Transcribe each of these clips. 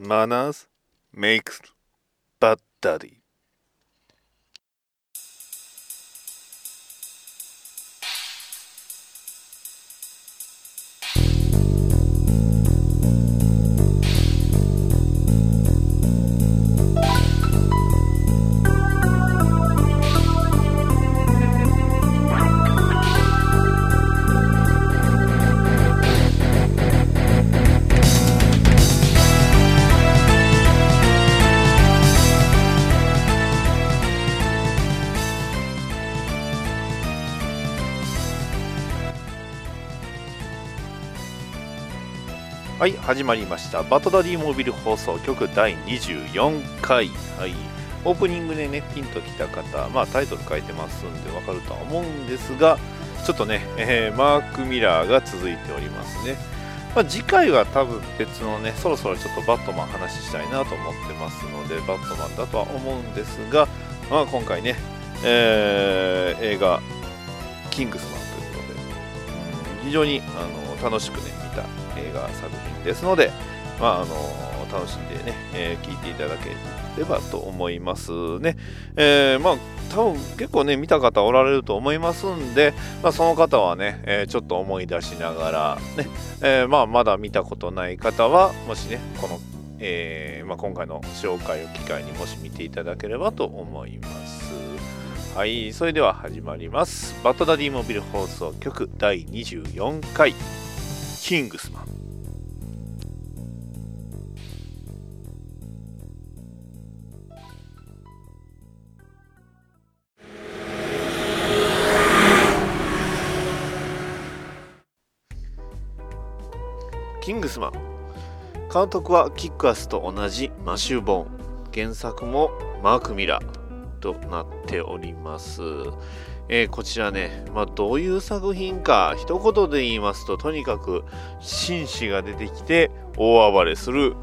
Manners makes bad daddy. 始まりました。バトダディモービル放送局第24回。はい。オープニングでねピンときた方まあタイトル書いてますんでわかるとは思うんですがちょっとね、えー、マーク・ミラーが続いておりますね。まあ、次回は多分別のねそろそろちょっとバットマン話したいなと思ってますのでバットマンだとは思うんですが、まあ、今回ね、えー、映画「キングスマン」ということで、非常にあの楽しくね見た映画作品ですので、まあ、あの楽しんでね、えー、聞いていただければと思いますね。えー、まあ多分結構ね見た方おられると思いますんで、まあ、その方はね、えー、ちょっと思い出しながらね、えー、まあまだ見たことない方はもしねこの、えーまあ、今回の紹介を機会にもし見ていただければと思います。はい、それでは始まります。バッドダディモビル放送局第24回キングスマン。キングスマン監督はキックアスと同じマシュー・ボーン。原作もマーク・ミラー。となっております。えー、こちらね、まあ、どういう作品か一言で言いますととにかく紳士が出てきて大暴れする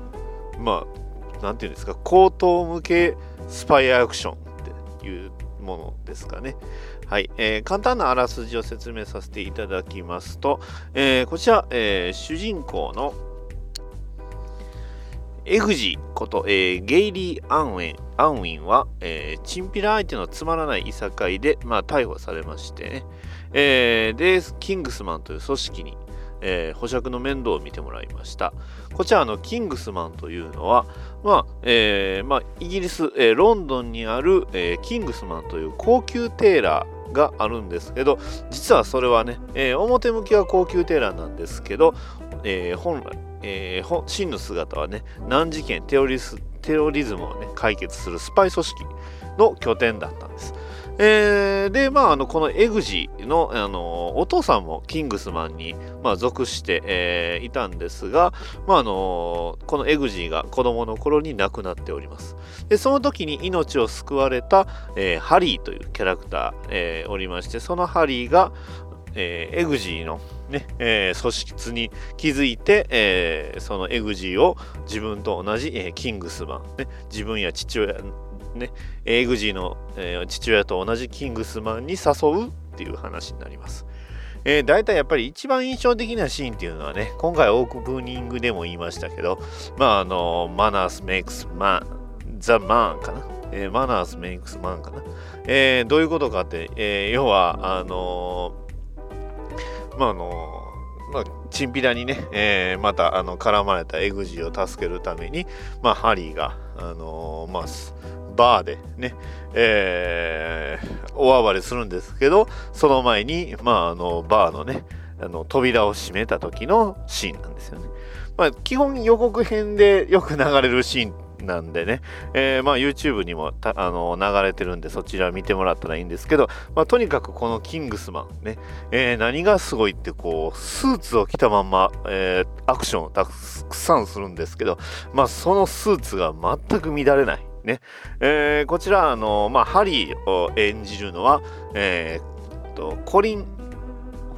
まあ何て言うんですか高等向けスパイアクションっていうものですかね。はい、えー、簡単なあらすじを説明させていただきますと、えー、こちら、えー、主人公のエグジこと、えー、ゲイリー・アンウィン。アンウィンは、えー、チンピラ相手のつまらないいさかいで、まあ、逮捕されましてね、えー、で、キングスマンという組織に、えー、保釈の面倒を見てもらいました。こちらのキングスマンというのは、まあえーまあ、イギリス、えー、ロンドンにある、えー、キングスマンという高級テーラーがあるんですけど実はそれはね、えー、表向きは高級テーラーなんですけど、えー、本来えー、真の姿はね、難事件テロリス、テロリズムをね、解決するスパイ組織の拠点だったんです。えー、で、まあ、あの、このエグジの、あの、お父さんもキングスマンに、まあ、属して、えー、いたんですが、まあ、あの、このエグジが子供の頃に亡くなっております。で、その時に命を救われた、えー、ハリーというキャラクター、えー、おりまして、そのハリーが、えー、エグジーのね、えー、組織に気づいて、えー、そのエグジーを自分と同じ、えー、キングスマン、ね、自分や父親、ね、エグジーの、えー、父親と同じキングスマンに誘うっていう話になります。えー、大体やっぱり一番印象的なシーンっていうのはね、今回オープニングでも言いましたけど、まああの、マナースメイクスマン、ザ・マンかな？えー、マナースメイクスマンかな？えー、どういうことかって、えー、要は、あのーまああのまあ、チンピラにね、えー、またあの絡まれたエグジーを助けるために、まあ、ハリーが、あのー、まあ、バーでね、えー、大暴れするんですけど、その前に、まあ、あのバーのね、あの扉を閉めた時のシーンなんですよね。まあ、基本予告編でよく流れるシーンなんでね、えー、まあ YouTube にもあの流れてるんでそちら見てもらったらいいんですけど、まあ、とにかくこのキングスマンね、えー、何がすごいってこうスーツを着たまんま、えー、アクションをたくさんするんですけど、まあ、そのスーツが全く乱れない。ねえー、こちらあの、まあ、ハリーを演じるのは、えー、とコリン・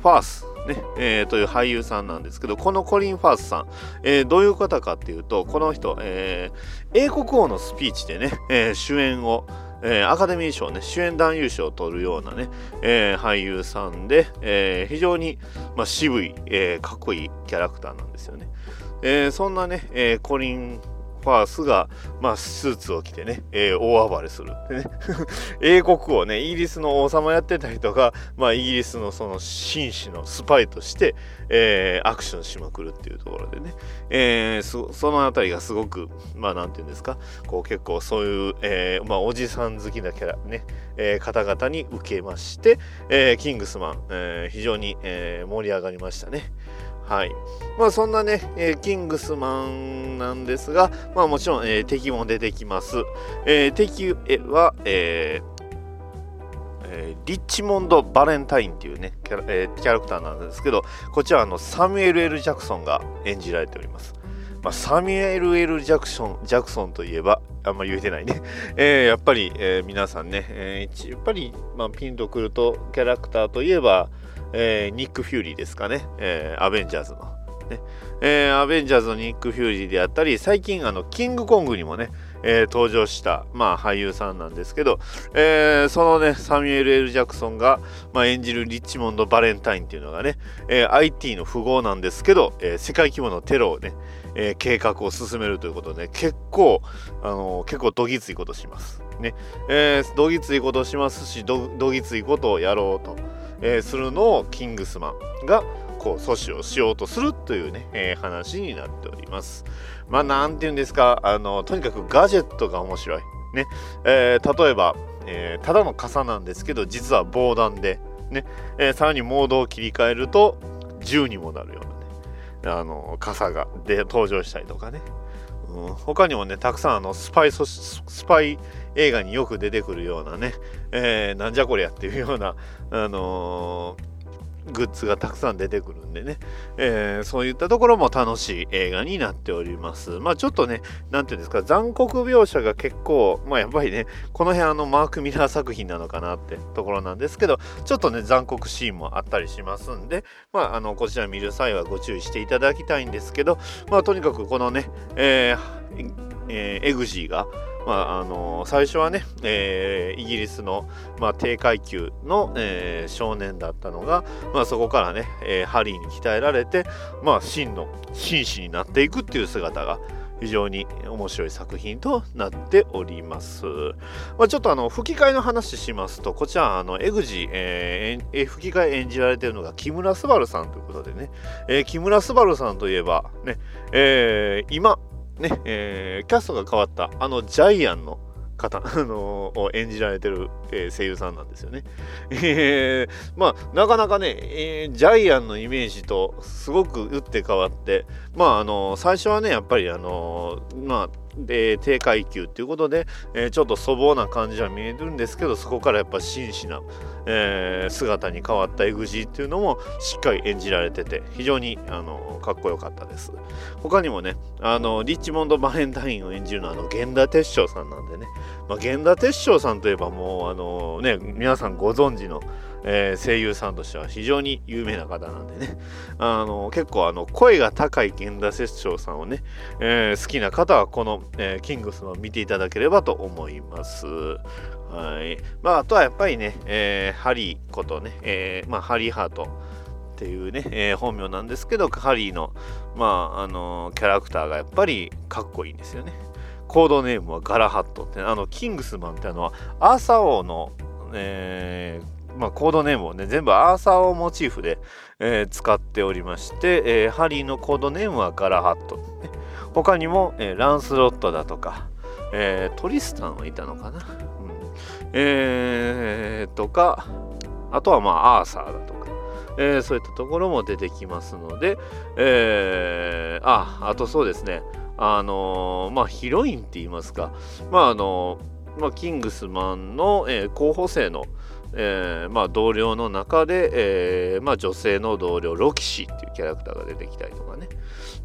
ファースねえー、という俳優さんなんですけどこのコリン・ファースさん、えー、どういう方かっていうとこの人、えー、英国王のスピーチでね、え主演をえ、アカデミー賞ね、主演男優賞を取るようなね、え、俳優さんで、え、非常に、まあ、渋い、えかっこいいキャラクターなんですよね。えそんなね、えコリン・ファースが、まあ、スーツを着てね、えー、大暴れする。でね 英国をね、イギリスの王様やってた人が、まあ、イギリスのその紳士のスパイとして、えー、アクションしまくるっていうところでね、えー、そのあたりがすごく、まあ、なんていうんですか、こう結構そういう、えー、まあ、おじさん好きなキャラ、ね、えー、方々に受けまして、えー、キングスマン、えー、非常に、えー、盛り上がりましたね。はい。まあそんなね、えー、キングスマンなんですが、まあもちろん、えー、敵も出てきます。えー、敵は、えーえ、リッチモンド・バレンタインっていうねキャラ,、えー、キャラクターなんですけどこちらあのサミュエル・ L・ ジャクソンが演じられております、まあ、サミュエル・ L・ ジャクソンジャクソンといえばあんまり言えてないね、えー、やっぱり、え、皆さんね、えー、やっぱり、まあ、ピンとくるとキャラクターといえば、えー、ニック・フューリーですかね、えー、アベンジャーズの。ねえー、アベンジャーズのニック・フューリーであったり、最近、あの、キングコングにもね、えー、登場した、まあ、俳優さんなんですけど、えー、そのね、サミュエル・エル・ジャクソンが、まあ、演じるリッチモンド・バレンタインっていうのがね、えー、IT の富豪なんですけど、えー、世界規模のテロをね、えー、計画を進めるということで、ね、結構、あのー、結構どぎついことします。ね、えー、どぎついことしますしど、どぎついことをやろうと。えー、するのをキングスマンがこう阻止をしようとするというね、えー、話になっております。まあなんて言うんですか？あのとにかくガジェットが面白い。ね。えー、例えば、え、ただの傘なんですけど実は防弾で、ね。え、さらにモードを切り替えると銃にもなるようなね。あの傘がで登場したりとかね、うん、他にもねたくさんあのスパイスパイ映画によく出てくるようなね、えー、なんじゃこりゃっていうような、あの、グッズがたくさん出てくるんでね、えー、そういったところも楽しい映画になっております。まあちょっとね、なんていうんですか、残酷描写が結構、まあやっぱりね、この辺あのマーク・ミラー作品なのかなってところなんですけど、ちょっとね、残酷シーンもあったりしますんで、まああの、こちら見る際はご注意していただきたいんですけど、まあとにかくこのね、えー、えー、エグジーが、まああの最初はね、えー、イギリスの、まあ、低階級の、えー、少年だったのが、まあ、そこからね、えー、ハリーに鍛えられて、まあ、真の紳士になっていくっていう姿が非常に面白い作品となっております。まあ、ちょっとあの吹き替えの話しますと、こちら、あのエグジ、えー、吹き替え演じられているのが木村昴さんということでね、えー、木村昴さんといえば、ねえー、今、ね、えー、キャストが変わったあのジャイアンの方、あのー、を演じられてる、えー、声優さんなんですよね。えー、まあなかなかね、えー、ジャイアンのイメージとすごく打って変わってまああの最初はねやっぱりあのまあで低階級っていうことで、えー、ちょっと粗暴な感じは見えるんですけどそこからやっぱ真摯な、えー、姿に変わったエグジーっていうのもしっかり演じられてて非常にあのかっこよかったです。他にもねあのリッチモンド・バレンタインを演じるのはあの源田鉄章さんなんでね、まあ、源田鉄章さんといえばもうあのね皆さんご存知のえー、声優さんとしては非常に有名な方なんでね、あの結構あの声が高い源田節長さんをね、えー、好きな方はこの、えー、キングスマン見ていただければと思います。はい。まあ、あとはやっぱりね、え、ハリーことね、え、まあ、ハリーハートっていうね、えー、本名なんですけど、ハリーの、まあ、あのキャラクターがやっぱりかっこいいんですよね。コードネームはガラハットって、あの、キングスマンってあの、アーサー王の、えー、まあ、コードネームをね、全部アーサーをモチーフで、えー、使っておりまして、えー、ハリーのコードネームはガラハット。ね、他にも、えー、ランスロットだとか、えトリスタンはいたのかな、うん、えとか、あとはまあアーサーだとか、えそういったところも出てきますので、えあ、あとそうですね、あのまあヒロインって言いますか、まああのまあ、キングスマンの、え候補生の、えー、まあ、同僚の中で、えー、まあ、女性の同僚ロキシーっていうキャラクターが出てきたりとかね。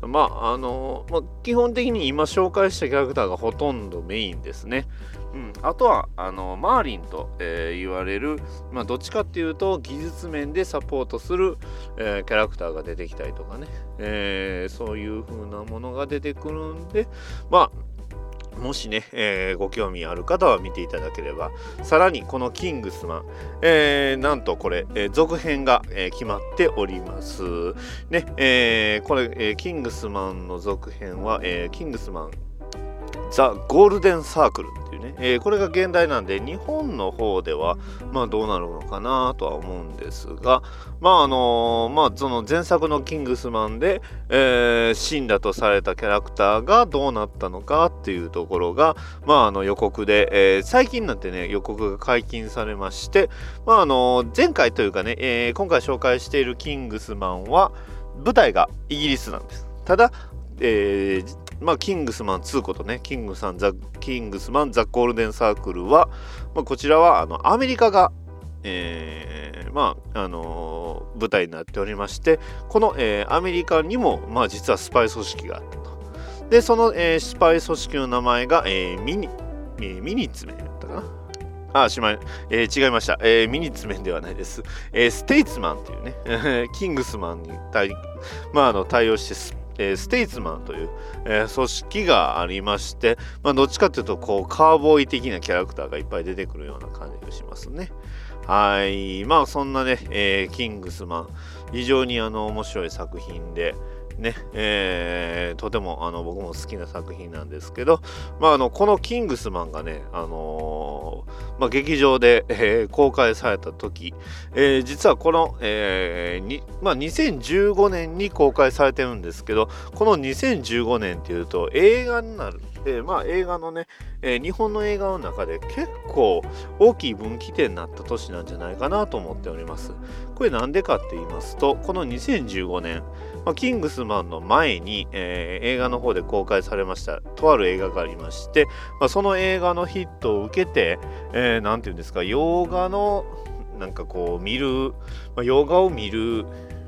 まああのまあ、基本的に今紹介したキャラクターがほとんどメインですね、うん、あとはあのマーリンと、えー、言われる、まあ、どっちかっていうと技術面でサポートする、え、キャラクターが出てきたりとかね、え、そういう風なものが出てくるんでまあもしね、えー、ご興味ある方は見ていただければ、さらにこのキングスマン、えー、なんとこれ、えー、続編が、え決まっております。ね、えこれ、えキングスマンの続編は、えキングスマンザ・ゴールデンサークルっていうね、えー、これが現代なんで日本の方ではまあどうなるのかなとは思うんですがまああのー、まあその前作のキングスマンで、えー、死んだとされたキャラクターがどうなったのかっていうところがまああの予告で、えー、最近になってね予告が解禁されましてまああの前回というかね、えー、今回紹介しているキングスマンは舞台がイギリスなんです。ただえー、まあ、キングスマン2ことね、キングさん、ザ・キングスマン、ザ・ゴールデンサークルは、まあ、こちらはあのアメリカが、えー、まあ、あのー、舞台になっておりまして、この、えー、アメリカにも、まあ、実はスパイ組織があったと。で、その、えー、スパイ組織の名前が、えー、ミニ、えー、ミニッツメンだったかな。あ、しまい、えー、違いました。えー、ミニッツメンではないです。えー、ステイツマンというね、キングスマンに対,、まあ、あの対応してえー、ステイツマンという、えー、組織がありまして、まあ、どっちかというとこうカーボーイ的なキャラクターがいっぱい出てくるような感じがしますね。はい。まあそんなね、えー、キングスマン、非常にあの面白い作品で、ね、えー、とてもあの僕も好きな作品なんですけど、まあ、あのこの「キングスマン」がね、あのー、まあ、劇場で、えー、公開された時、えー、実はこの、えーにまあ、2015年に公開されてるんですけどこの2015年っていうと映画になる、まあ映画のね、えー、日本の映画の中で結構大きい分岐点になった年なんじゃないかなと思っております。これなんでかって言いますと、この2015年、まあ、キングスマンの前に、えー、映画の方で公開されましたとある映画がありまして、まあ、その映画のヒットを受けて、えー、て言うんですか洋画のなんかこう見る、まあ、洋画を見る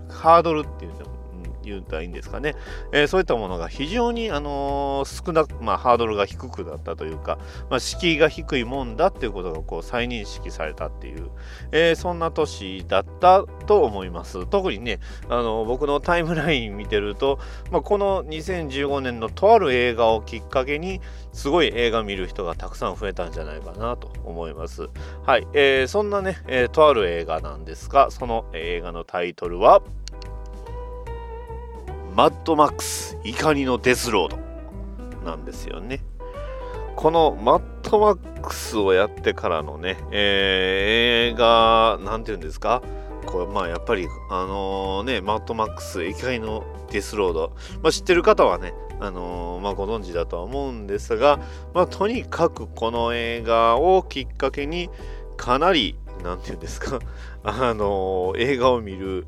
ハードルっていうの言ったらいいんですかね、えー、そういったものが非常に、あのー、少なく、まあ、ハードルが低くなったというか、まあ、敷居が低いもんだっていうことがこう再認識されたっていう、えー、そんな年だったと思います。特にね、あの僕のタイムライン見てると、まあ、この2015年のとある映画をきっかけに、すごい映画見る人がたくさん増えたんじゃないかなと思います。はい、えー、そんなね、えー、とある映画なんですが、その映画のタイトルは、マッドマックス怒りのデスロード。なんですよね。このマッドマックスをやってからのね、えー、映画、なんて言うんですか？これまあやっぱりあのー、ね、マッドマックス怒りのデスロード、まあ、知ってる方はね、あのー、まあ、ご存知だとは思うんですが、まあ、とにかくこの映画をきっかけにかなり、なんて言うんですか、あの映画を見る、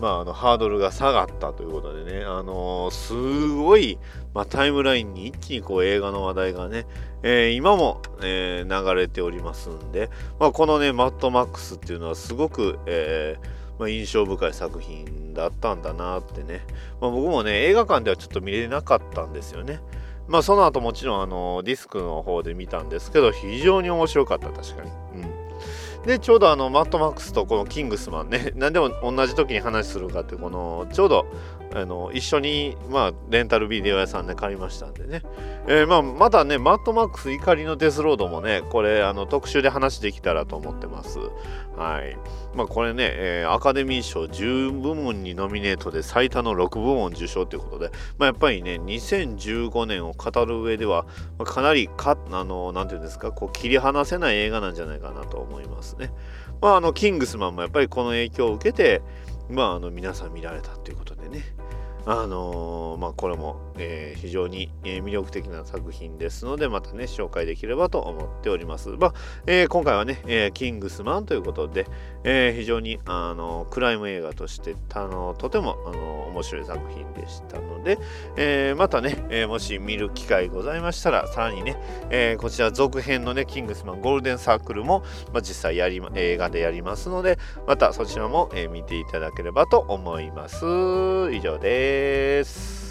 まあ、あのハードルが下がったということでね、あのー、すごい、まあ、タイムラインに一気にこう映画の話題がね、えー、今も、えー、流れておりますんで、まあ、このね、マットマックスっていうのはすごく、えまあ、印象深い作品だったんだなってね、まあ、僕もね、映画館ではちょっと見れなかったんですよね。まあ、その後もちろんあのディスクの方で見たんですけど、非常に面白かった、確かに。うんで、ちょうどあの、マットマックスとこのキングスマンね、何でも同じ時に話するかって、この、ちょうど、あの、一緒に、まあ、レンタルビデオ屋さんで買いましたんでね。えー、まあ、まだね、マットマックス怒りのデスロードもね、これ、あの、特集で話できたらと思ってます。はい。まあ、これね、えー、アカデミー賞10部門にノミネートで最多の6部門受賞ということで、まあ、やっぱりね、2015年を語る上では、まあ、かなりか、あの、なんていうんですか、こう、切り離せない映画なんじゃないかなと思いますね。まあ、あの、キングスマンもやっぱりこの影響を受けて、まあ、あの、皆さん見られたということでね。あのー、まあ、これも、えー、非常に、え、魅力的な作品ですので、またね、紹介できればと思っております。まあ、え、今回はね、えキングスマンということで、え非常に、あのクライム映画として、あのとても、あの面白い作品でしたので、えまたね、えもし見る機会ございましたら、さらにね、えこちら続編のね、キングスマンゴールデンサークルも、まあ、実際やり、映画でやりますので、またそちらも、え見ていただければと思います。以上です。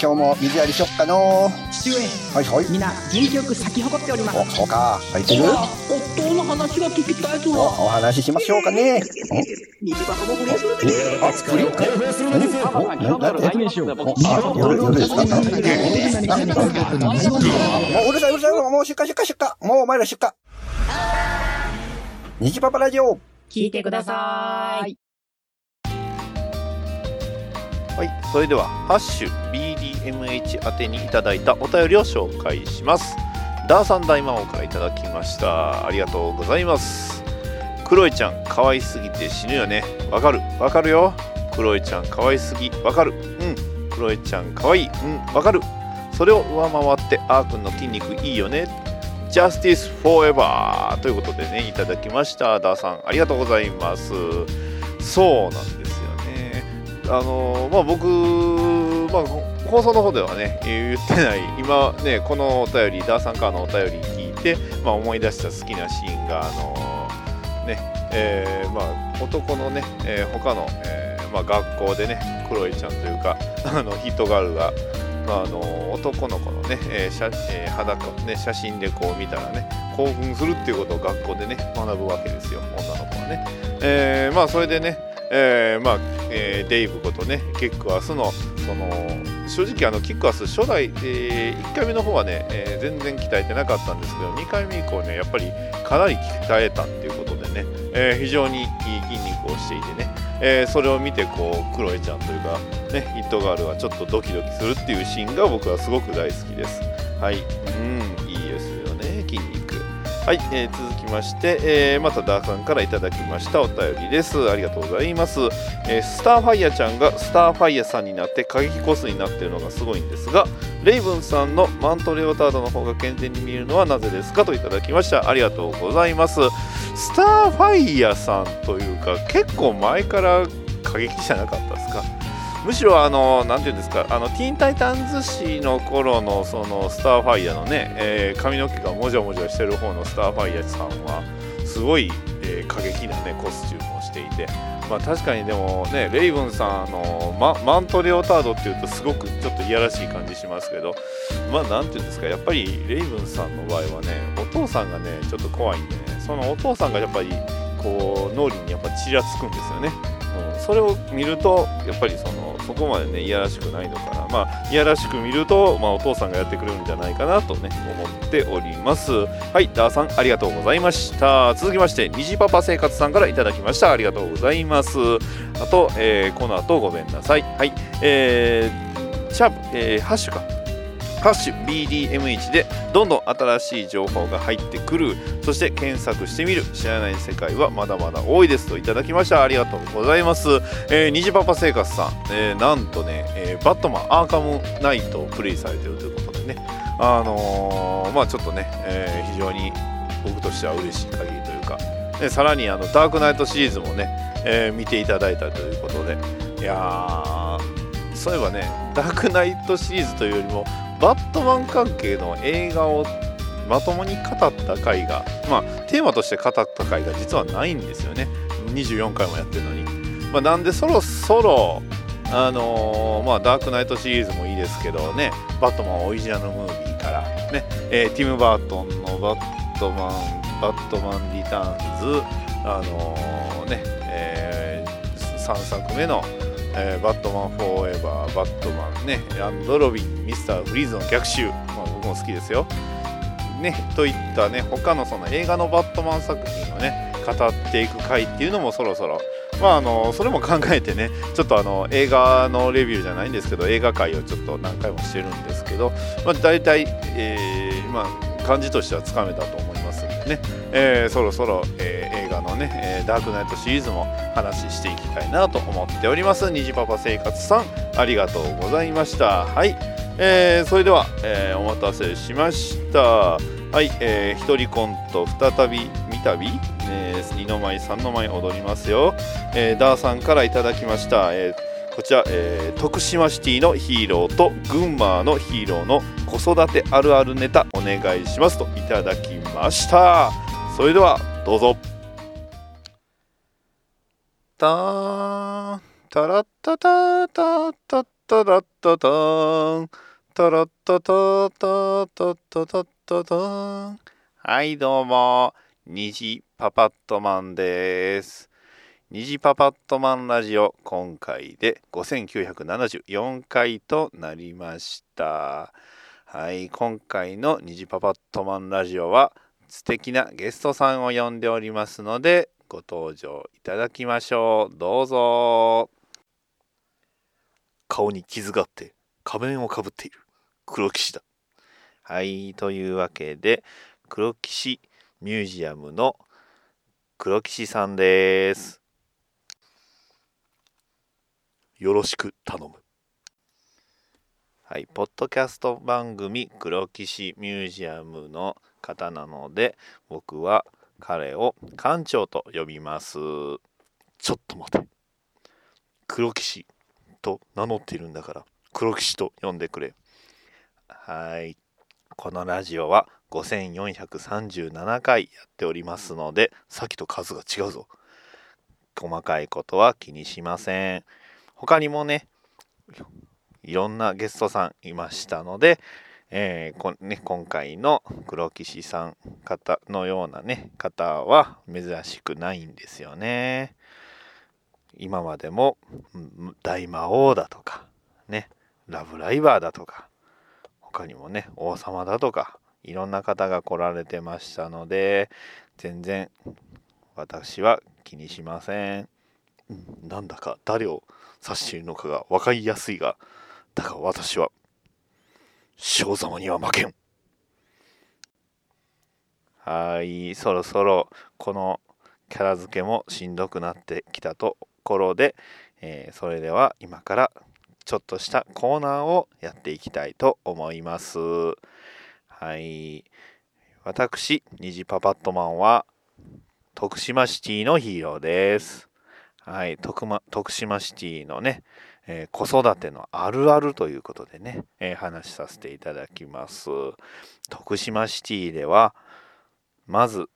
今日も水やりしよっかの。父上。はいはい。皆元気よく咲き誇っております。おそうか。入ってる？夫の話が聞きたいとおお話ししましょうかね。虹箱も不倫す。るで？えあ不倫おなな説明しようおあ夜夜ですかななもううるさいうるさいもう出荷出荷出荷もうお前ら出荷虹パパラジオ聞いてくださいはい、それでは「ハッシュ DMH」宛てにいただいたお便りを紹介します。ダーさん大魔王からいただきました。ありがとうございます。クロエちゃん可愛すぎて死ぬよね。わかる。わかるよ。クロエちゃん可愛すぎ。わかる。うん。クロエちゃん可愛い。うん。わかる。それを上回ってあーくんの筋肉いいよね。Justice Forever ということでねいただきました。ダーさんありがとうございます。そうなんですよね。あのまあ僕、まあ、放送の方ではね言ってない今ねこのお便りダーさんからのお便り聞いて、まあ、思い出した好きなシーンがあのねえーまあ、男のね、えー他の、えーまあ、学校でねクロエちゃんというか あのヒットガールが、まあ、あの男の子のね、えー写えー裸をね写真でこう見たらね興奮するっていうことを学校でね学ぶわけですよ女の子はね。えーまあそれでね、えーまあえーデイブことねキックアスのその正直あのキックアス初代、え1回目の方はね、えー全然鍛えてなかったんですけど2回目以降ねやっぱりかなり鍛えたっていうことでね、えー非常にいい筋肉をしていてね、えそれを見てこうクロエちゃんというかねヒットガールはちょっとドキドキするっていうシーンが僕はすごく大好きです。はい。うんいいですよね筋肉。はい、えーきまして、えーまたダーさんからいただきましたお便りです。ありがとうございます、えースターファイヤーちゃんがスターファイヤーさんになって過激コスになっているのがすごいんですがレイブンさんのマントレオタードの方が健全に見えるのはなぜですか？といただきました。ありがとうございます。スターファイヤーさんというか結構前から過激じゃなかったですか？むしろあの何て言うんですかあのティーンタイタンズ誌の頃のそのスターファイヤーのね、えー髪の毛がもじゃもじゃしてる方のスターファイヤーさんはすごい、えー過激なねコスチュームをしていてまあ確かにでもねレイブンさんあのママントレオタードっていうとすごくちょっといやらしい感じしますけどまあなんて言うんですかやっぱりレイブンさんの場合はねお父さんがねちょっと怖いんでねそのお父さんがやっぱりこう脳裏にやっぱちらつくんですよね、それを見るとやっぱりそのそこまでねいやらしくないのかな。まあいやらしく見ると、まあ、お父さんがやってくれるんじゃないかなとね思っております。はいダーさんありがとうございました。続きまして虹パパ生活さんからいただきました。ありがとうございます。あと、えーこの後ごめんなさい。はいえー、シャープ、えーハッシュか。ハッシュ BDM1 でどんどん新しい情報が入ってくる。そして検索してみる。知らない世界はまだまだ多いですといただきました。ありがとうございます、えー、虹パパ生活さん、えーなんとね、えーバットマンアーカムナイトをプレイされてるということでね。あのーまあちょっとね、えー非常に僕としては嬉しい限りというか。でさらにあのダークナイトシリーズもね、えー見ていただいたということで。いやーそういえばねダークナイトシリーズというよりもバットマン関係の映画をまともに語った回がまあテーマとして語った回が実はないんですよね。24回もやってるのに、まあ、なんでそろそろあのーまあダークナイトシリーズもいいですけどね。バットマンオリジナルムービーからね、えーティム・バートンのバットマンバットマンリターンズあのーね、え3作目のえーバットマンフォーエバー、バットマンね、アンドロビン、ミスターフリーズの逆襲、まあ、僕も好きですよ。ね、といったね、他のその映画のバットマン作品をね、語っていく回っていうのもそろそろ、まああの、それも考えてね、ちょっとあの、映画のレビューじゃないんですけど、映画界をちょっと何回もしてるんですけど、まあ大体、えーまあ、感じとしてはつかめたと思います。ね、えーそろそろ、えー映画のね、えーダークナイトシリーズも話していきたいなと思っております。虹パパ生活さん、ありがとうございました。はい、えーそれでは、えーお待たせしました。はい、えー、一人コント再び見たび、えー、二の舞三の舞踊りますよ。えーダーさんからいただきました。えーこちら、えー徳島シティのヒーローと群馬のヒーローの子育てあるあるネタお願いしますといただきました。それではどうぞ。たータラッタタタタタラッタタンタラッタタタタタタタタンはいどうも。虹パパットマンです。虹パパットマンラジオ今回で5974回となりました。はい今回の虹パパットマンラジオは素敵なゲストさんを呼んでおりますのでご登場いただきましょう。どうぞ。顔に傷があって仮面をかぶっている。黒騎士だ。はいというわけで黒騎士ミュージアムの黒騎士さんです。よろしく頼むはいポッドキャスト番組黒騎士ミュージアムの方なので僕は彼を館長と呼びます。ちょっと待て。黒騎士と名乗っているんだから黒騎士と呼んでくれ。はい。このラジオは5437回やっておりますのでさっきと数が違うぞ。細かいことは気にしません。他にもねいろんなゲストさんいましたので、えーこね、今回の黒騎士さん方のようなね方は珍しくないんですよね。今までも大魔王だとかねラブライバーだとか他にもね王様だとかいろんな方が来られてましたので全然私は気にしません。うんなんだか誰を指しているのかが分かりやすいがだが私は正様には負けん。はいそろそろこのキャラ付けもしんどくなってきたところで、えーそれでは今からちょっとしたコーナーをやっていきたいと思います。はい私虹パパットマンは徳島シティのヒーローです。はい徳,、ま、徳島シティのね、えー子育てのあるあるということでね、えー話しさせていただきます。徳島シティではまず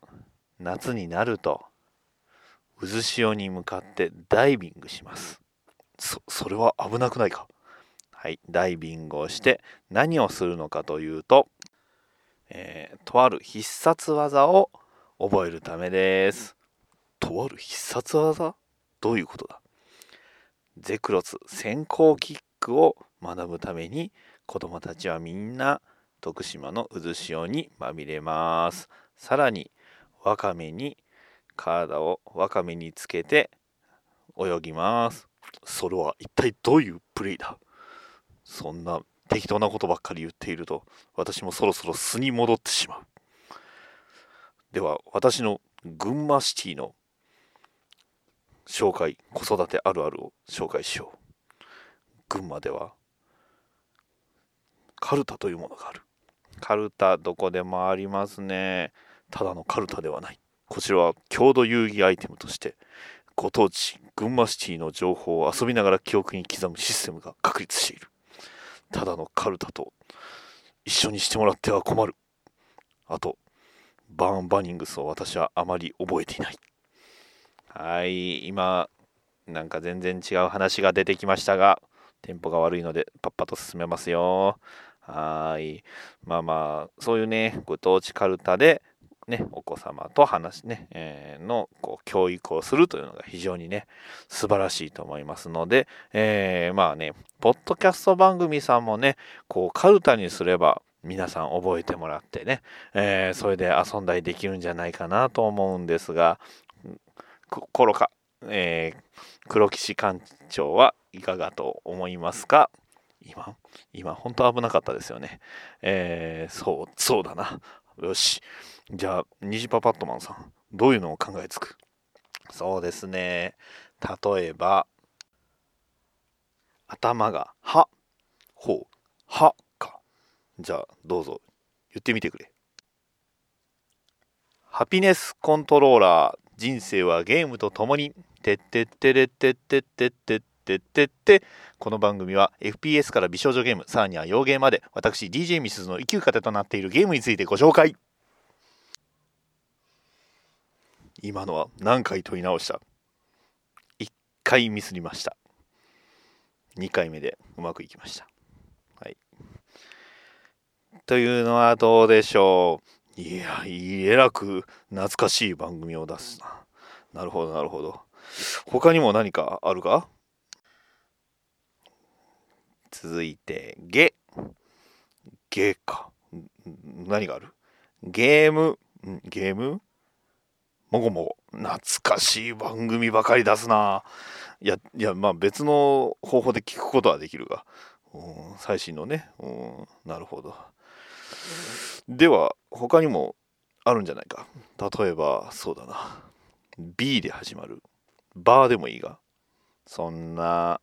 夏になると渦潮に向かってダイビングします。そそれは危なくないか？はいダイビングをして何をするのかというと、えーとある必殺技を覚えるためです。とある必殺技？どういうことだ？ゼクロス先行キックを学ぶために子供たちはみんな徳島の渦潮にまみれます。さらにワカメに体をワカメにつけて泳ぎます。それは一体どういうプレイだ？そんな適当なことばっかり言っていると私もそろそろ素に戻ってしまう。では私の群馬シティの紹介子育てあるあるを紹介しよう。群馬ではカルタというものがある。カルタどこでもありますね。ただのカルタではない。こちらは郷土遊戯アイテムとしてご当地群馬シティの情報を遊びながら記憶に刻むシステムが確立している。ただのカルタと一緒にしてもらっては困る。あとバーンバニングスを私はあまり覚えていない。はい今なんか全然違う話が出てきましたがテンポが悪いのでパッパと進めますよ。はい。まあまあそういうねご当地カルタでね、お子様と話ね、えーのこう教育をするというのが非常にね素晴らしいと思いますので、えーまあねポッドキャスト番組さんもねこうカルタにすれば皆さん覚えてもらってね、えーそれで遊んだりできるんじゃないかなと思うんですがこコロカ、えー黒騎士館長はいかがと思いますか？今今本当危なかったですよね。えーそうそうだな。よし。じゃあ虹パパットマンさんどういうのを考えつく？そうですね。例えば頭が「は」「ほう」「は」か。じゃあどうぞ。言ってみてくれ。ハピネスコントローラー人生はゲームとともにてってってれってってってってってってってこの番組は FPS から美少女ゲームさらには洋ゲーまで私 DJ ミスズの生きる糧となっているゲームについてご紹介今のは何回問い直した？1回ミスりました2回目でうまくいきました。はい。というのはどうでしょう？いや、えらく懐かしい番組を出すな。なるほど、なるほど。他にも何かあるか？続いて、ゲ。ゲか。何がある？ゲーム？んゲーム？もごもご。懐かしい番組ばかり出すな。いや、いや、まあ別の方法で聞くことはできるが。うん最新のね。うんなるほど。では、他にもあるんじゃないか。例えば、そうだな。B で始まる。バーでもいいが。そんな、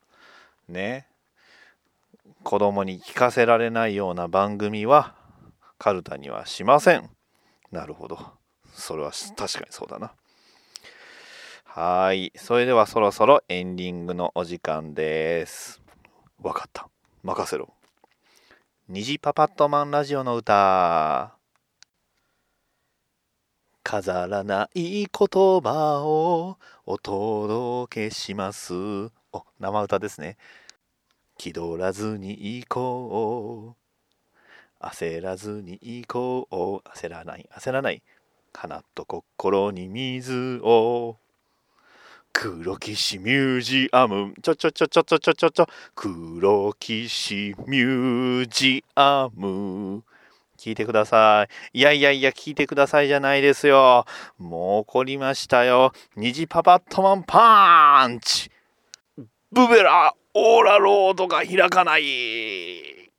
ね。子供に聞かせられないような番組は、カルタにはしません。なるほど。それは確かにそうだな。はい。それではそろそろエンディングのお時間です。わかった。任せろ。虹パパットマンラジオの歌。飾らない言葉をお届けします。お、生歌ですね。気取らずに行こう。焦らずに行こう。焦らない、焦らない。花と心に水を。黒騎士ミュージアム。ちょちょちょちょちょちょちょちょ。黒騎士ミュージアム。聞いてください。いやいやいや、聞いてくださいじゃないですよ。もう怒りましたよ。虹パパットマンパンチブベラオーラロードが開かない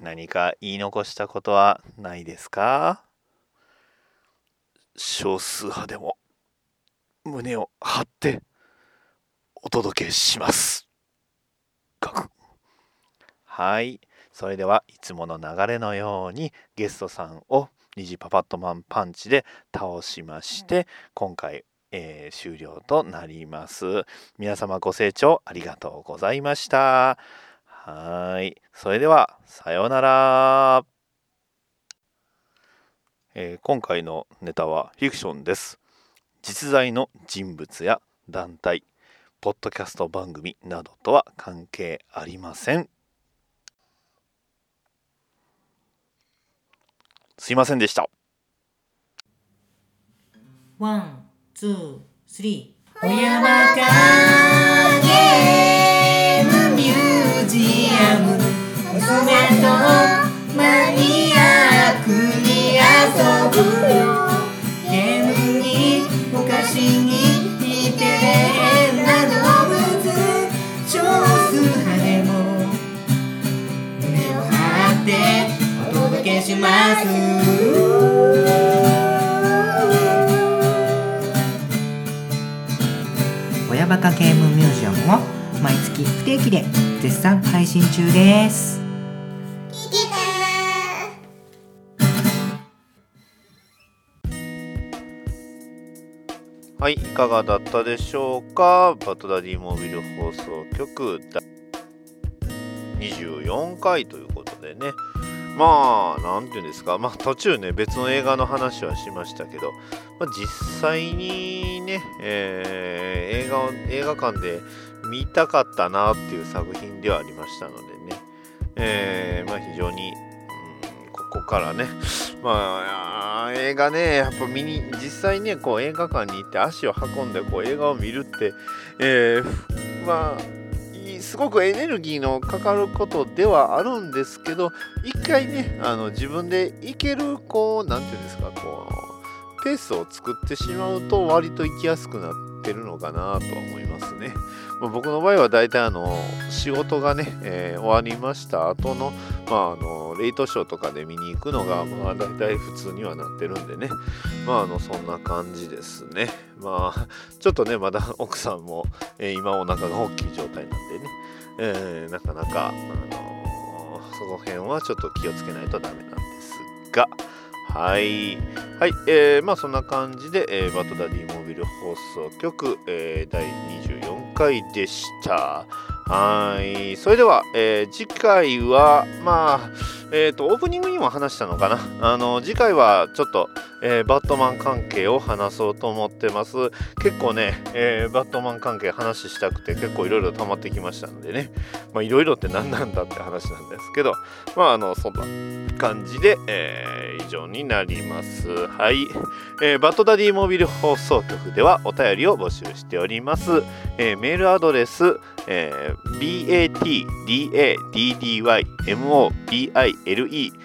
何か言い残したことはないですか少数派でも胸を張ってお届けします。ガクはい。それではいつもの流れのようにゲストさんを虹パパットマンパンチで倒しまして今回、えー終了となります。皆様ご清聴ありがとうございました。はい。それではさようなら。えー今回のネタはフィクションです。実在の人物や団体、ポッドキャスト番組などとは関係ありません。すいませんでした。ワン、ツー、スリー。お山かゲームミュージアム。娘お届けします。親バカゲームミュージアムも毎月不定期で絶賛配信中ですはい、いかがだったでしょうか？バトダディモービル放送局第24回ということでね。まあ、なんていうんですか、まあ途中ね、別の映画の話はしましたけど、まあ、実際にね、えー映画を、映画館で見たかったなっていう作品ではありましたのでね、えーまあ非常に、うんここからね、まあ、映画ね、やっぱ見に、実際ね、こう映画館に行って足を運んでこう映画を見るって、えーまあ、すごくエネルギーのかかることではあるんですけど、一回ね、あの自分でいける、こう、何て言うんですか、こう、ペースを作ってしまうと割と行きやすくなってるのかなとは思いますね。まあ、僕の場合は大体あの仕事がね、えー終わりました後の、まあ、あのレイトショーとかで見に行くのが、まあ、大体普通にはなってるんでね、まあ、あのそんな感じですね。まあ、ちょっとね、まだ奥さんも、えー今お腹が大きい状態なんでね、えーなかなか、あのーその辺はちょっと気をつけないとダメなんですが、はい。はい。えーまあそんな感じで、えーバトダディモビル放送局、えー第24回でした。はい。それでは、えー次回は、まあ、えっ、と、オープニングにも話したのかな？あの、次回はちょっと、えーバットマン関係を話そうと思ってます。結構ね、えーバットマン関係話したくて結構いろいろ溜まってきましたのでね。まあいろいろって何なんだって話なんですけど。まああのそんな感じで、えー以上になります。はい、えーバットダディモビル放送局ではお便りを募集しております、えーメールアドレス、えー BATDADDYMOBI le.gmail.com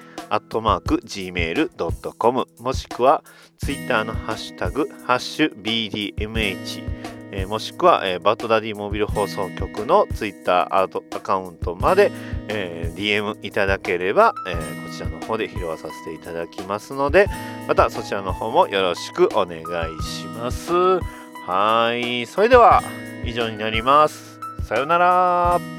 もしくはツイッターのハッシュタグハッシュ BDMH えーもしくは、えーバッドダディモビル放送局のツイッターアアカウントまで、えー DM いただければ、えこちらの方で拾わさせていただきますのでまたそちらの方もよろしくお願いします。はい。それでは以上になります。さようなら。